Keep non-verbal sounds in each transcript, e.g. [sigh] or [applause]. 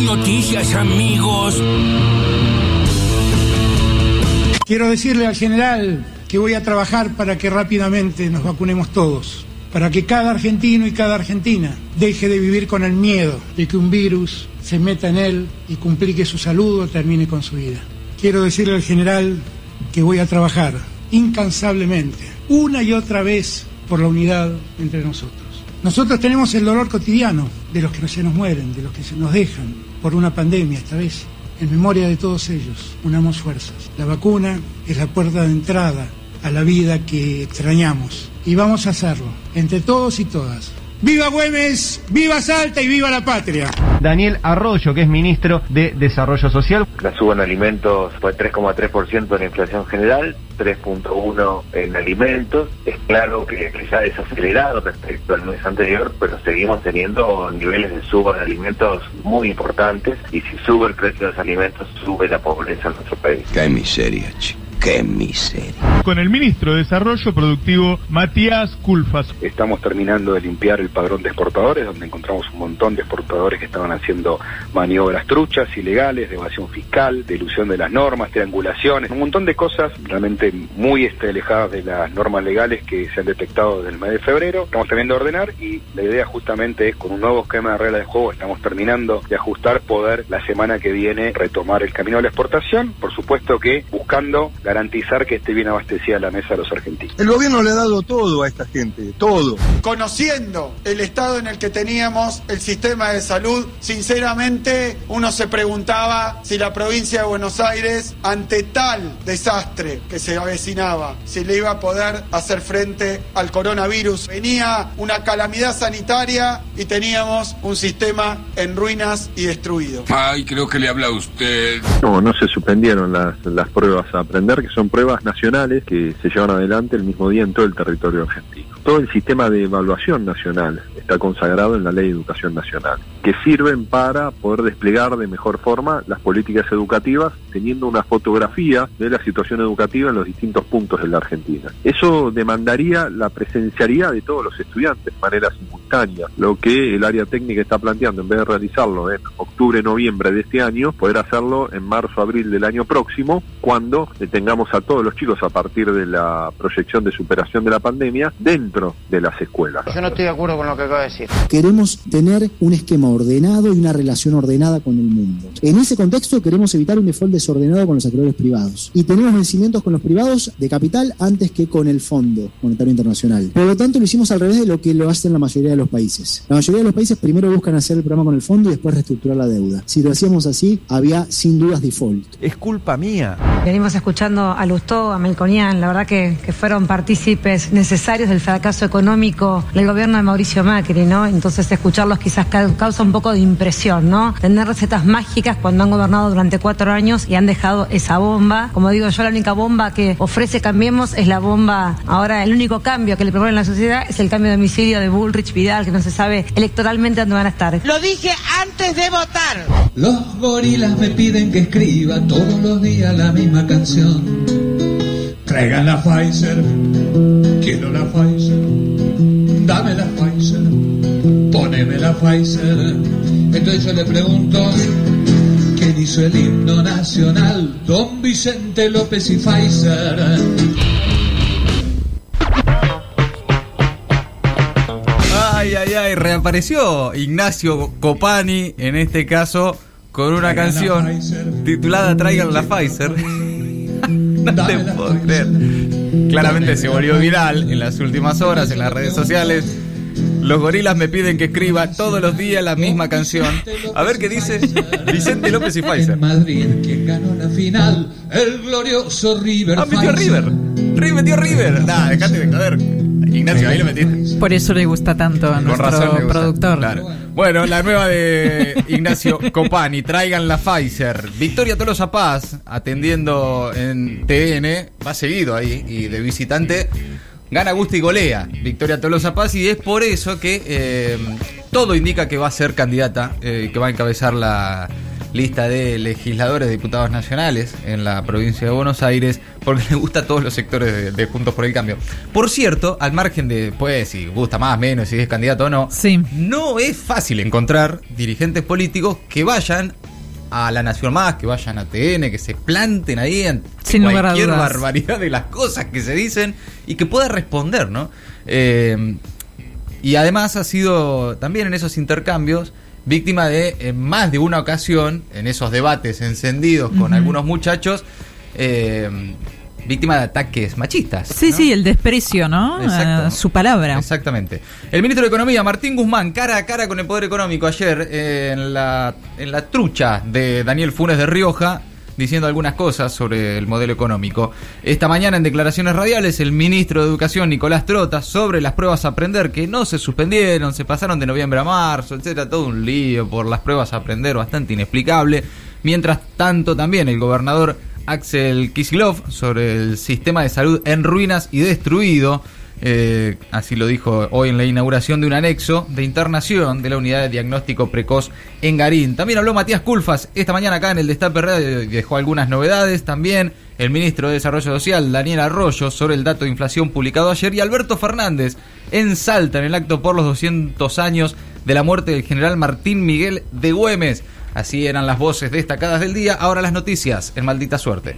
Noticias, amigos. Quiero decirle al general que voy a trabajar para que rápidamente nos vacunemos todos, para que cada argentino y cada argentina deje de vivir con el miedo de que un virus se meta en él y complique su salud o termine con su vida. Quiero decirle al general que voy a trabajar incansablemente, una y otra vez, por la unidad entre nosotros. Nosotros tenemos el dolor cotidiano de los que se nos mueren, de los que se nos dejan por una pandemia esta vez. En memoria de todos ellos, unamos fuerzas. La vacuna es la puerta de entrada a la vida que extrañamos. Y vamos a hacerlo, entre todos y todas. ¡Viva Güemes! ¡Viva Salta y viva la patria! Daniel Arroyo, que es ministro de Desarrollo Social. La suba en alimentos fue 3,3% de la inflación general, 3,1% en alimentos. Es claro que quizá desacelerado respecto al mes anterior, pero seguimos teniendo niveles de suba de alimentos muy importantes y si sube el precio de los alimentos, sube la pobreza en nuestro país. Qué miseria, chico. ¡Qué miseria! Con el ministro de Desarrollo Productivo, Matías Culfas. Estamos terminando de limpiar el padrón de exportadores, donde encontramos un montón de exportadores que estaban haciendo maniobras truchas, ilegales, de evasión fiscal, de ilusión de las normas, triangulaciones, un montón de cosas realmente muy este, alejadas de las normas legales que se han detectado desde el mes de febrero. Estamos terminando de ordenar y la idea justamente es con un nuevo esquema de reglas de juego, estamos terminando de ajustar, poder la semana que viene retomar el camino de la exportación, por supuesto que buscando la garantizar que esté bien abastecida la mesa a los argentinos. El gobierno le ha dado todo a esta gente, todo. Conociendo el estado en el que teníamos el sistema de salud, sinceramente uno se preguntaba si la provincia de Buenos Aires, ante tal desastre que se avecinaba, si le iba a poder hacer frente al coronavirus. Venía una calamidad sanitaria y teníamos un sistema en ruinas y destruido. Ay, creo que le habla a usted. No, no se suspendieron las, las pruebas a aprender que son pruebas nacionales que se llevan adelante el mismo día en todo el territorio argentino. Todo el sistema de evaluación nacional está consagrado en la Ley de Educación Nacional, que sirven para poder desplegar de mejor forma las políticas educativas, teniendo una fotografía de la situación educativa en los distintos puntos de la Argentina. Eso demandaría la presencialidad de todos los estudiantes de manera simultánea, lo que el área técnica está planteando, en vez de realizarlo en octubre, noviembre de este año, poder hacerlo en marzo, abril del año próximo, cuando tengamos a todos los chicos a partir de la proyección de superación de la pandemia dentro de las escuelas. Yo no estoy de acuerdo con lo que acaba de decir. Queremos tener un esquema ordenado y una relación ordenada con el mundo. En ese contexto queremos evitar un default desordenado con los acreedores privados. Y tenemos vencimientos con los privados de capital antes que con el Fondo Monetario Internacional. Por lo tanto, lo hicimos al revés de lo que lo hacen la mayoría de los países. La mayoría de los países primero buscan hacer el programa con el fondo y después reestructurar la deuda. Si lo hacíamos así, había sin dudas default. Es culpa mía. Venimos escuchando a Lustó, a Melconian, la verdad que, que fueron partícipes necesarios del fracaso económico del gobierno de Mauricio Macri, ¿no? Entonces escucharlos quizás causa un poco de impresión, ¿no? Tener recetas mágicas cuando han gobernado durante cuatro años y han dejado esa bomba. Como digo yo, la única bomba que ofrece Cambiemos es la bomba. Ahora, el único cambio que le proponen a la sociedad es el cambio de homicidio de Bullrich Vidal, que no se sabe electoralmente dónde van a estar. Lo dije antes de votar. Los gorilas me piden que escriba todos los días la misma canción. Traigan la Pfizer, quiero la Pfizer, dame la Pfizer, poneme la Pfizer. Entonces yo le pregunto, ¿quién hizo el himno nacional? Don Vicente López y Pfizer. Ay, ay, ay, reapareció Ignacio Copani, en este caso, con una canción titulada Traigan la Pfizer. [laughs] no te puedo creer. Claramente se volvió viral en las últimas horas en las redes sociales. Los gorilas me piden que escriba todos los días la misma canción. A ver qué dice Vicente López y Pfizer. Madrid, quien ganó la final, el glorioso River. Ah, metió River. River metió River. Nah, dejate de joder. Ignacio, ahí lo metiste. Por eso le gusta tanto a Con nuestro razón le gusta. productor. Claro. Bueno, la nueva de Ignacio Copani, traigan la Pfizer. Victoria Tolosa Paz, atendiendo en TN, va seguido ahí y de visitante. Gana gusta y golea Victoria Tolosa Paz y es por eso que eh, todo indica que va a ser candidata, eh, que va a encabezar la, lista de legisladores, diputados nacionales en la provincia de Buenos Aires, porque le gusta a todos los sectores de, de Juntos por el Cambio. Por cierto, al margen de, pues, si gusta más, menos, si es candidato o no, no es fácil encontrar dirigentes políticos que vayan a la Nación Más, que vayan a TN, que se planten ahí ante Sin cualquier barbaridad de las cosas que se dicen y que pueda responder, ¿no? Eh, y además ha sido también en esos intercambios víctima de en más de una ocasión, en esos debates encendidos con algunos muchachos, eh, víctima de ataques machistas. Sí, ¿no? sí, el desprecio, ¿no? Exacto. A su palabra. Exactamente. El ministro de Economía, Martín Guzmán, cara a cara con el Poder Económico ayer eh, en, la, en la trucha de Daniel Funes de Rioja, diciendo algunas cosas sobre el modelo económico. Esta mañana en declaraciones radiales, el ministro de Educación, Nicolás Trota, sobre las pruebas a aprender que no se suspendieron, se pasaron de noviembre a marzo, etcétera, todo un lío por las pruebas a aprender bastante inexplicable. Mientras tanto, también el gobernador Axel Kisilov sobre el sistema de salud en ruinas y destruido. Eh, así lo dijo hoy en la inauguración de un anexo de internación de la unidad de diagnóstico precoz en Garín. También habló Matías Culfas esta mañana acá en el Destape Radio y dejó algunas novedades. También el ministro de Desarrollo Social, Daniel Arroyo, sobre el dato de inflación publicado ayer. Y Alberto Fernández en Salta en el acto por los 200 años de la muerte del general Martín Miguel de Güemes. Así eran las voces destacadas del día. Ahora las noticias en maldita suerte.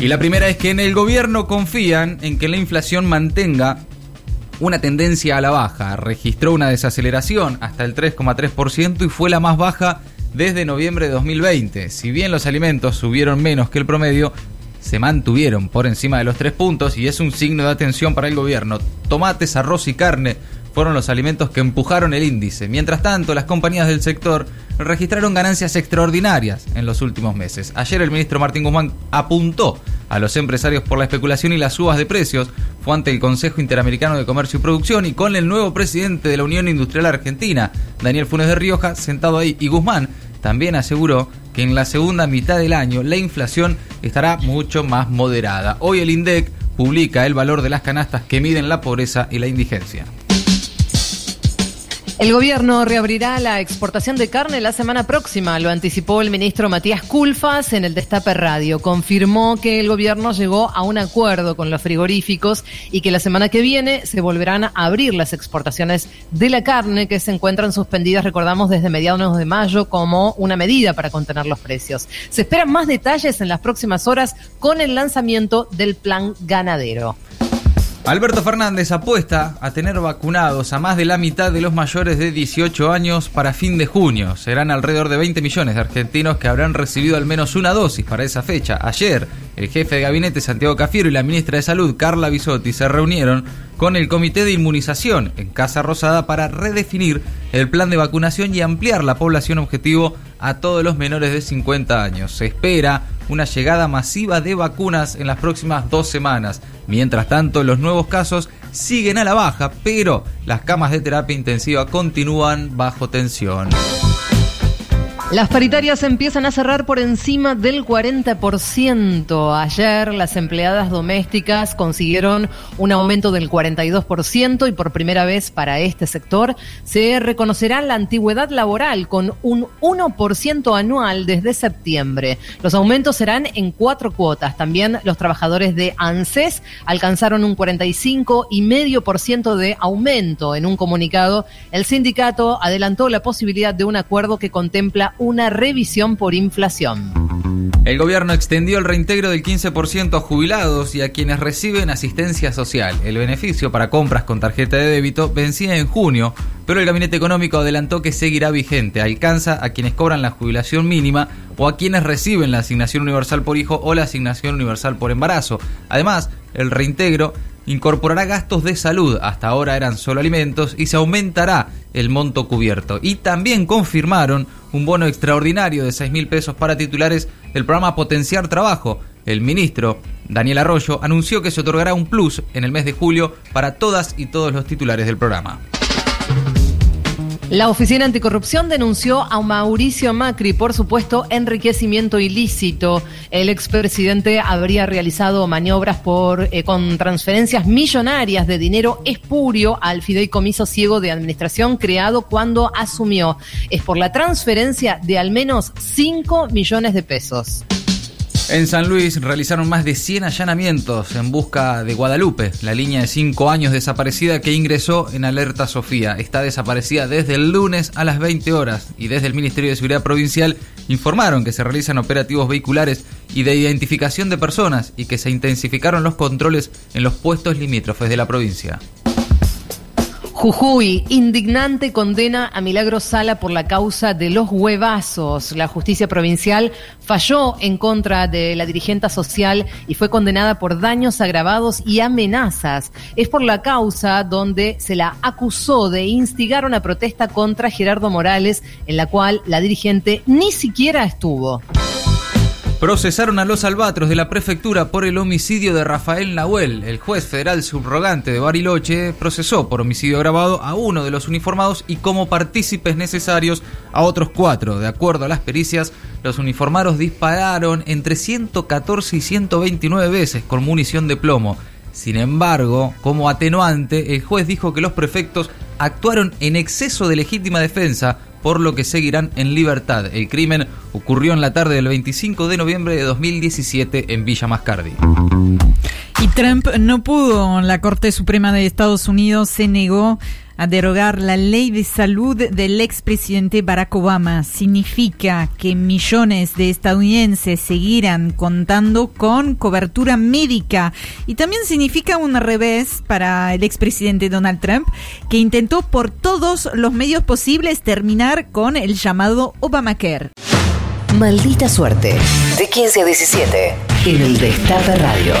Y la primera es que en el gobierno confían en que la inflación mantenga una tendencia a la baja. Registró una desaceleración hasta el 3,3% y fue la más baja desde noviembre de 2020. Si bien los alimentos subieron menos que el promedio, se mantuvieron por encima de los tres puntos y es un signo de atención para el gobierno. Tomates, arroz y carne fueron los alimentos que empujaron el índice. Mientras tanto, las compañías del sector registraron ganancias extraordinarias en los últimos meses. Ayer el ministro Martín Guzmán apuntó a los empresarios por la especulación y las subas de precios. Fue ante el Consejo Interamericano de Comercio y Producción y con el nuevo presidente de la Unión Industrial Argentina, Daniel Funes de Rioja, sentado ahí. Y Guzmán también aseguró que en la segunda mitad del año la inflación estará mucho más moderada. Hoy el INDEC publica el valor de las canastas que miden la pobreza y la indigencia. El gobierno reabrirá la exportación de carne la semana próxima, lo anticipó el ministro Matías Culfas en el Destape Radio. Confirmó que el gobierno llegó a un acuerdo con los frigoríficos y que la semana que viene se volverán a abrir las exportaciones de la carne que se encuentran suspendidas, recordamos, desde mediados de mayo como una medida para contener los precios. Se esperan más detalles en las próximas horas con el lanzamiento del plan ganadero. Alberto Fernández apuesta a tener vacunados a más de la mitad de los mayores de 18 años para fin de junio. Serán alrededor de 20 millones de argentinos que habrán recibido al menos una dosis para esa fecha. Ayer, el jefe de gabinete Santiago Cafiero y la ministra de Salud Carla Bisotti se reunieron con el Comité de Inmunización en Casa Rosada para redefinir el plan de vacunación y ampliar la población objetivo a todos los menores de 50 años. Se espera una llegada masiva de vacunas en las próximas dos semanas. Mientras tanto, los nuevos casos siguen a la baja, pero las camas de terapia intensiva continúan bajo tensión. Las paritarias empiezan a cerrar por encima del 40%. Ayer las empleadas domésticas consiguieron un aumento del 42% y por primera vez para este sector se reconocerá la antigüedad laboral con un 1% anual desde septiembre. Los aumentos serán en cuatro cuotas. También los trabajadores de ANSES alcanzaron un 45,5% de aumento. En un comunicado, el sindicato adelantó la posibilidad de un acuerdo que contempla una revisión por inflación. El gobierno extendió el reintegro del 15% a jubilados y a quienes reciben asistencia social. El beneficio para compras con tarjeta de débito vencía en junio, pero el Gabinete Económico adelantó que seguirá vigente. Alcanza a quienes cobran la jubilación mínima o a quienes reciben la asignación universal por hijo o la asignación universal por embarazo. Además, el reintegro incorporará gastos de salud, hasta ahora eran solo alimentos, y se aumentará el monto cubierto. Y también confirmaron un bono extraordinario de 6 mil pesos para titulares del programa Potenciar Trabajo. El ministro Daniel Arroyo anunció que se otorgará un plus en el mes de julio para todas y todos los titulares del programa. La Oficina Anticorrupción denunció a Mauricio Macri por supuesto enriquecimiento ilícito. El expresidente habría realizado maniobras eh, con transferencias millonarias de dinero espurio al fideicomiso ciego de administración creado cuando asumió. Es por la transferencia de al menos 5 millones de pesos. En San Luis realizaron más de 100 allanamientos en busca de Guadalupe, la línea de 5 años desaparecida que ingresó en alerta Sofía. Está desaparecida desde el lunes a las 20 horas y desde el Ministerio de Seguridad Provincial informaron que se realizan operativos vehiculares y de identificación de personas y que se intensificaron los controles en los puestos limítrofes de la provincia. Jujuy, indignante condena a Milagro Sala por la causa de los huevazos. La justicia provincial falló en contra de la dirigente social y fue condenada por daños agravados y amenazas. Es por la causa donde se la acusó de instigar una protesta contra Gerardo Morales, en la cual la dirigente ni siquiera estuvo. Procesaron a los albatros de la prefectura por el homicidio de Rafael Nahuel. El juez federal subrogante de Bariloche procesó por homicidio agravado a uno de los uniformados y como partícipes necesarios a otros cuatro. De acuerdo a las pericias, los uniformados dispararon entre 114 y 129 veces con munición de plomo. Sin embargo, como atenuante, el juez dijo que los prefectos actuaron en exceso de legítima defensa por lo que seguirán en libertad. El crimen ocurrió en la tarde del 25 de noviembre de 2017 en Villa Mascardi. Y Trump no pudo. La Corte Suprema de Estados Unidos se negó a derogar la ley de salud del expresidente Barack Obama. Significa que millones de estadounidenses seguirán contando con cobertura médica. Y también significa un revés para el expresidente Donald Trump, que intentó por todos los medios posibles terminar con el llamado Obamacare. Maldita suerte. De 15 a 17. En el Destape Radio.